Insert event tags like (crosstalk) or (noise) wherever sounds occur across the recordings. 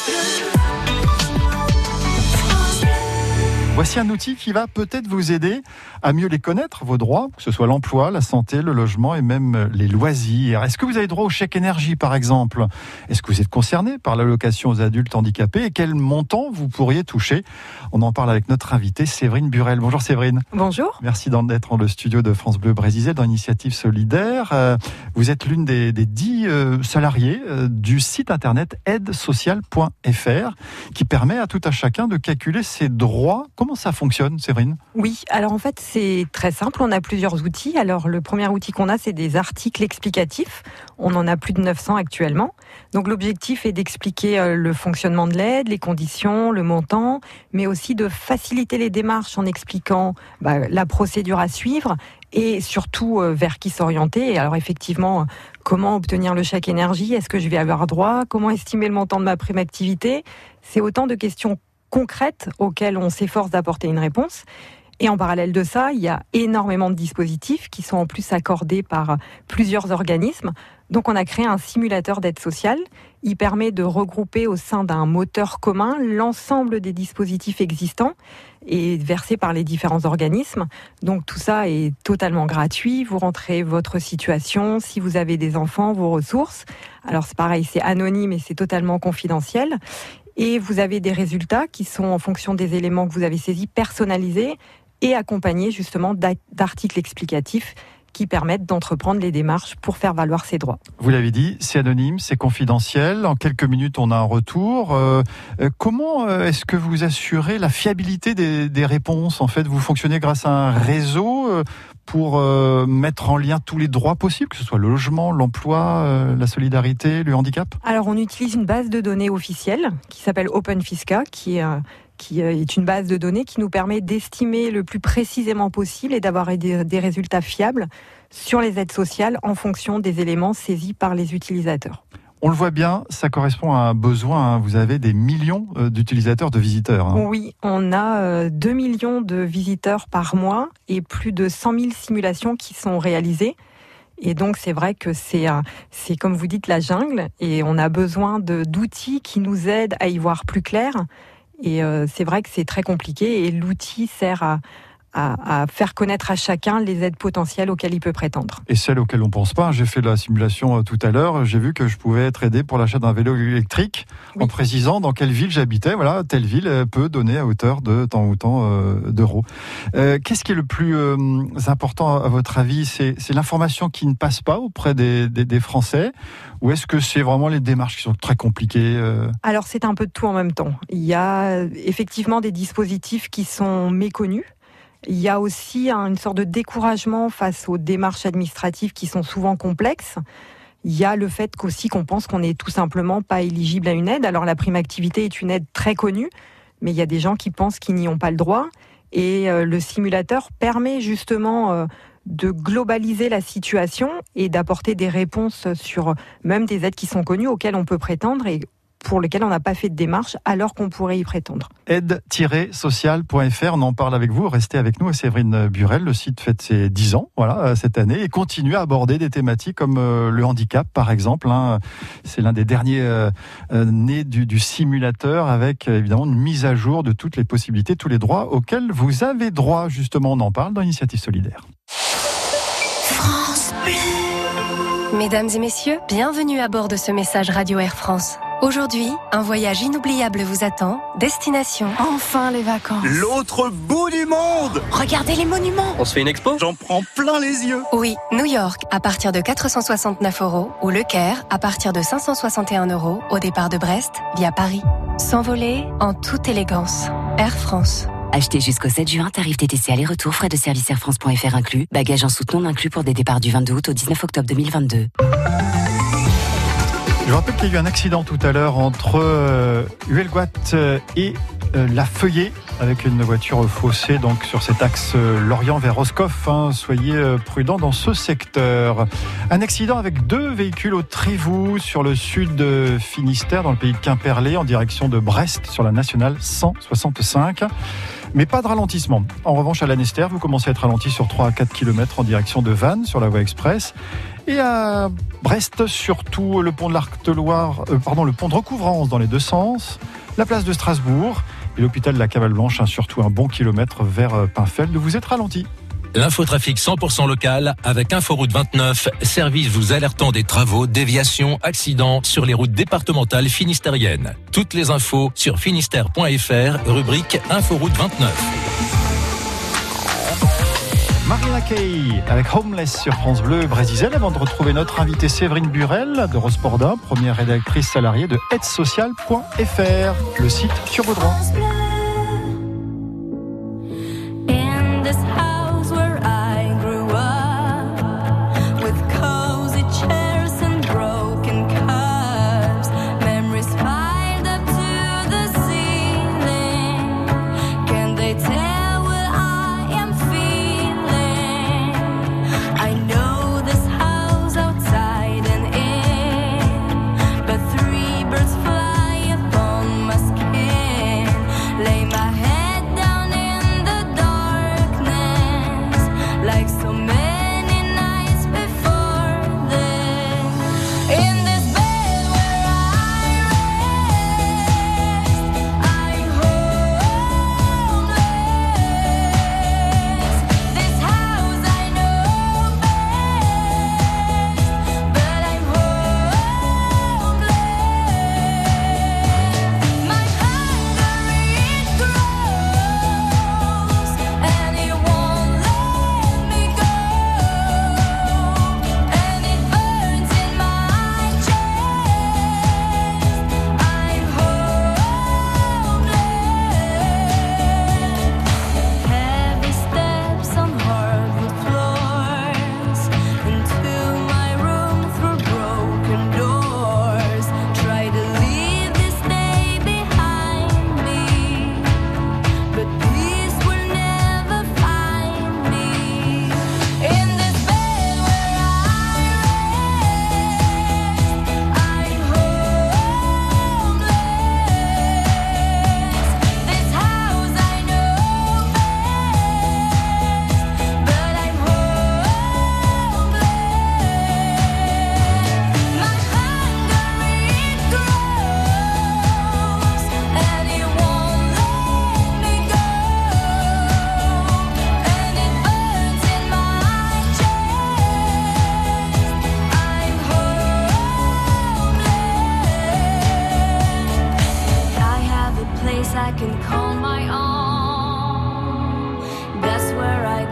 Christmas. Voici un outil qui va peut-être vous aider à mieux les connaître, vos droits, que ce soit l'emploi, la santé, le logement et même les loisirs. Est-ce que vous avez droit au chèque énergie, par exemple? Est-ce que vous êtes concerné par l'allocation aux adultes handicapés et quel montant vous pourriez toucher? On en parle avec notre invitée Séverine Burel. Bonjour Séverine. Bonjour. Merci d'être dans le studio de France Bleu Brésil dans l'initiative solidaire. Euh, vous êtes l'une des, dix euh, salariés euh, du site internet aidesocial.fr qui permet à tout à chacun de calculer ses droits. Comment ça fonctionne, Séverine? Oui, alors en fait, c'est très simple. On a plusieurs outils. Alors, le premier outil qu'on a, c'est des articles explicatifs. On en a plus de 900 actuellement. Donc, l'objectif est d'expliquer euh, le fonctionnement de l'aide, les conditions, le montant, mais aussi de faciliter les démarches en expliquant bah, la procédure à suivre et surtout euh, vers qui s'orienter. Alors effectivement, comment obtenir le chèque énergie? Est-ce que je vais avoir droit? Comment estimer le montant de ma prime activité? C'est autant de questions concrètes auxquelles on s'efforce d'apporter une réponse. Et en parallèle de ça, il y a énormément de dispositifs qui sont en plus accordés par plusieurs organismes. Donc on a créé un simulateur d'aide sociale. Il permet de regrouper au sein d'un moteur commun l'ensemble des dispositifs existants et versés par les différents organismes. Donc tout ça est totalement gratuit. Vous rentrez votre situation, si vous avez des enfants, vos ressources. Alors c'est pareil, c'est anonyme et c'est totalement confidentiel et vous avez des résultats qui sont en fonction des éléments que vous avez saisis personnalisés et accompagnés justement d'articles explicatifs qui permettent d'entreprendre les démarches pour faire valoir ses droits. Vous l'avez dit, c'est anonyme, c'est confidentiel. En quelques minutes, on a un retour. Euh, euh, comment euh, est-ce que vous assurez la fiabilité des, des, réponses En fait, vous fonctionnez grâce à un réseau pour mettre en lien tous les droits possibles, que ce soit le logement, l'emploi, la solidarité, le handicap? Alors, on utilise une base de données officielle qui s'appelle OpenFisca, qui est qui est une base de données qui nous permet d'estimer le plus précisément possible et d'avoir des, résultats fiables sur les aides sociales en fonction des éléments saisis par les utilisateurs. On le voit bien, ça correspond à un besoin. Hein. Vous avez des millions euh, d'utilisateurs, de visiteurs. Hein. Oui, on a 2 euh, millions de visiteurs par mois et plus de 100 000 simulations qui sont réalisées. Et donc c'est vrai que c'est c'est comme vous dites la jungle et on a besoin d'outils qui nous aident à y voir plus clair et euh, c'est vrai que c'est très compliqué et l'outil sert à, à, faire connaître à chacun les aides potentielles auxquelles il peut prétendre. Et celles auxquelles on ne pense pas. J'ai fait la simulation euh, tout à l'heure. J'ai vu que je pouvais être aidé pour l'achat d'un vélo électrique en précisant dans quelle ville j'habitais. Voilà, telle ville euh, peut donner à hauteur de tant ou tant d'euros. Qu'est-ce qui est le plus important à votre avis? C'est l'information qui ne passe pas auprès des, des, des Français? Ou est-ce que c'est vraiment les démarches qui sont très compliquées Alors c'est un peu de tout en même temps. Il y a effectivement des dispositifs qui sont méconnus il y a aussi une sorte de découragement face aux démarches administratives qui sont souvent complexes. Il y a le fait qu'aussi qu'on pense qu'on n'est tout simplement pas éligible à une aide. Alors la prime activité est une aide très connue, mais il y a des gens qui pensent qu'ils n'y ont pas le droit. Et euh, le simulateur permet justement euh, de globaliser la situation et d'apporter des réponses sur même des aides qui sont connues auxquelles on peut prétendre et pour lequel on n'a pas fait de démarche alors qu'on pourrait y prétendre. Aide-social.fr, on en parle avec vous, restez avec nous, Séverine Burel, le site fête ses 10 ans voilà, euh, cette année et continue à aborder des thématiques comme euh, le handicap par exemple. Hein. C'est l'un des derniers euh, nés du, du, simulateur avec évidemment une mise à jour de toutes les possibilités, tous les droits auxquels vous avez droit justement, on en parle dans l'initiative solidaire. France. Mesdames et messieurs, bienvenue à bord de ce message Radio Air France. Aujourd'hui, un voyage inoubliable vous attend. Destination. Enfin les vacances. L'autre bout du monde Regardez les monuments. On se fait une expo? J'en prends plein les yeux. Oui, New York à partir de 469 euros ou Le Caire à partir de 561 euros au départ de Brest via Paris. S'envoler en toute élégance. Air France. Achetez jusqu'au 7 juin, tarif TTC aller-retour, frais de service airfrance.fr inclus, bagages en soute non inclus pour des départs du 22 août au 19 octobre 2022. Je rappelle qu'il y a eu un accident tout à l'heure entre euh, euh, et euh, La Feuillée avec une voiture faussée donc sur cet axe Lorient vers Roscoff. Hein. Soyez prudents dans ce secteur. Un accident avec deux véhicules au Trivou sur le sud de Finistère dans le pays de Quimperlé en direction de Brest sur la nationale 165. Mais pas de ralentissement. En revanche, à Lanester, vous commencez à être ralenti sur 3 à 4 km en direction de Vannes sur la voie express. Et à Brest, surtout le pont de l'Arc de Loire, euh, le pont de recouvrance dans les deux sens, la place de Strasbourg et l'hôpital de la Cavale Blanche, hein, surtout un bon kilomètre vers euh, Pinfeld. Vous êtes ralenti. L'infotrafic 100% local avec Inforoute 29, service vous alertant des travaux, déviations, accidents sur les routes départementales finistériennes. Toutes les infos sur finistère.fr, rubrique Inforoute 29. Marina Kay avec Homeless sur France Bleu Brésil avant de retrouver notre invitée Séverine Burel d'Eurosporda, première rédactrice salariée de aidesocial.fr, le site sur vos droits.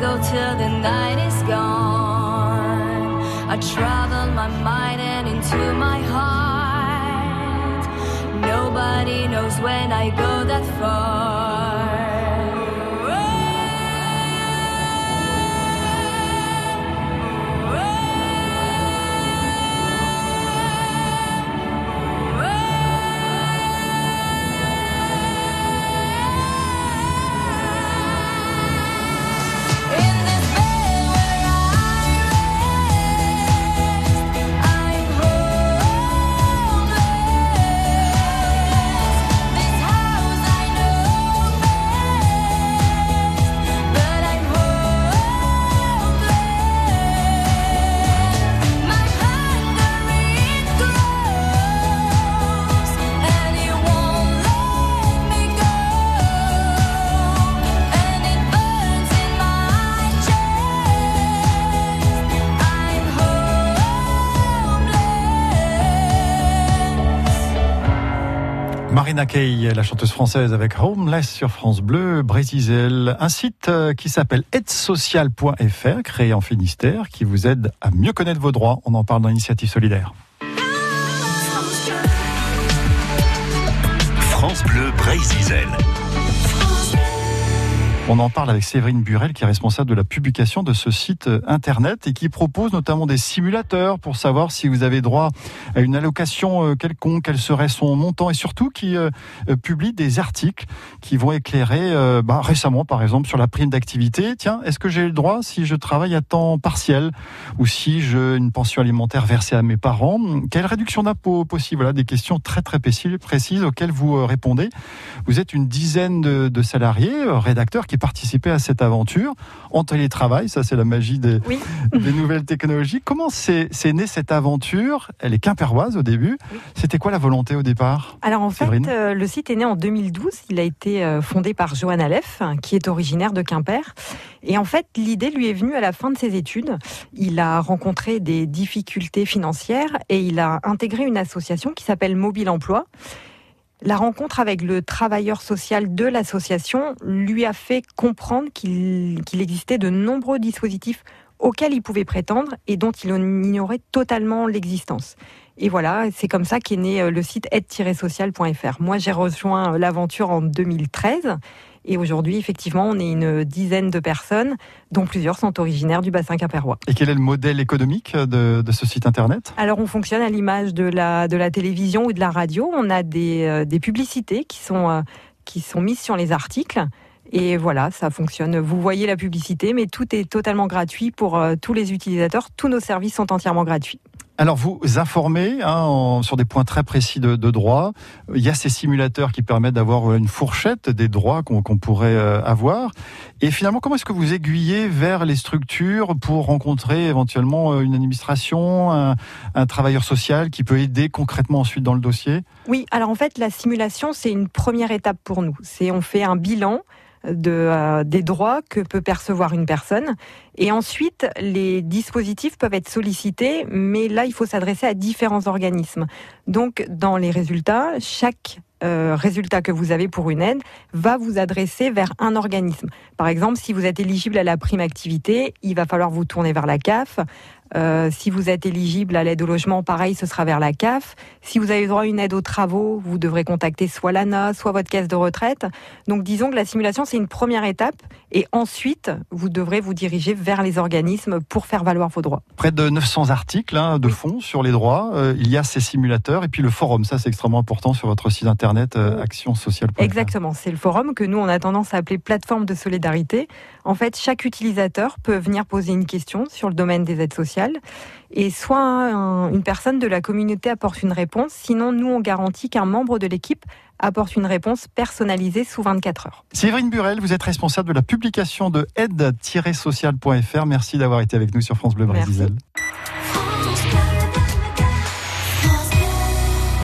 go till the night is gone. I travel my mind and into my heart. Nobody knows when I go that far. Marina la chanteuse française avec Homeless sur France Bleu, Brésil. Un site euh, qui s'appelle aidsocial.fr, créé en Finistère, qui vous aide à mieux connaître vos droits. On en parle dans l'initiative solidaire. France Bleu Brésil. On en parle avec Séverine Burel, qui est responsable de la publication de ce site euh, internet et qui propose notamment des simulateurs pour savoir si vous avez droit à une allocation euh, quelconque, quel serait son montant et surtout qui euh, publie des articles qui vont éclairer bah, récemment par exemple sur la prime d'activité. Tiens, est-ce que j'ai le droit si je travaille à temps partiel ou si j'ai une pension alimentaire versée à mes parents? Quelle réduction d'impôt possible? Voilà des questions très très précises auxquelles vous répondez. Vous êtes une dizaine de, de salariés, rédacteurs qui participer à cette aventure en télétravail. Ça, c'est la magie des, (laughs) des nouvelles technologies. Comment c'est née cette aventure? Elle est quimpéroise au début. C'était quoi la volonté au départ? Alors en fait, euh, le site est né en 2012. Il a été euh, fondé par Johan Aleph, qui est originaire de Quimper. Et en fait, l'idée lui est venue à la fin de ses études. Il a rencontré des difficultés financières et il a intégré une association qui s'appelle Mobile Emploi la rencontre avec le travailleur social de l'association lui a fait comprendre qu'il existait de nombreux dispositifs auxquels il pouvait prétendre et dont il ignorait totalement l'existence. Et voilà, c'est comme ça qu'est né euh, le site aide-social.fr. Moi, j'ai rejoint euh, l'aventure en 2013 et aujourd'hui, effectivement, on est une dizaine de personnes, dont plusieurs sont originaires du bassin quimpérois. Et quel est le modèle économique de, ce site internet? Alors, on fonctionne à l'image de la, de la télévision ou de la radio. On a des, euh, des publicités qui sont, euh, qui sont mises sur les articles. Et voilà, ça fonctionne. Vous voyez la publicité, mais tout est totalement gratuit pour euh, tous les utilisateurs. Tous nos services sont entièrement gratuits. Alors vous informez hein, sur des points très précis de, droit. Il y a ces simulateurs qui permettent d'avoir une fourchette des droits qu'on pourrait euh, avoir. Et finalement, comment est-ce que vous aiguillez vers les structures pour rencontrer éventuellement euh, une administration, un, travailleur social qui peut aider concrètement ensuite dans le dossier? Oui, alors en fait, la simulation, c'est une première étape pour nous. C'est on fait un bilan de, euh, des droits que peut percevoir une personne. Et ensuite, les dispositifs peuvent être sollicités, mais là, il faut s'adresser à différents organismes. Donc, dans les résultats, chaque euh, résultat que vous avez pour une aide va vous adresser vers un organisme. Par exemple, si vous êtes éligible à la prime activité, il va falloir vous tourner vers la CAF. Euh, si vous êtes éligible à l'aide au logement, pareil, ce sera vers la CAF. Si vous avez droit à une aide aux travaux, vous devrez contacter soit l'ANA, soit votre caisse de retraite. Donc disons que la simulation, c'est une première étape. Et ensuite, vous devrez vous diriger vers les organismes pour faire valoir vos droits. Près de 900 articles hein, de fond sur les droits. Euh, il y a ces simulateurs et puis le forum. Ça, c'est extrêmement important sur votre site internet euh, actionsocial.fr. Exactement. C'est le forum que nous, on a tendance à appeler plateforme de solidarité. En fait, chaque utilisateur peut venir poser une question sur le domaine des aides sociales et soit une personne de la communauté apporte une réponse, sinon nous on garantit qu'un membre de l'équipe apporte une réponse personnalisée sous 24 heures. Séverine Burel, vous êtes responsable de la publication de aide-social.fr. Merci d'avoir été avec nous sur France Bleu Brésil.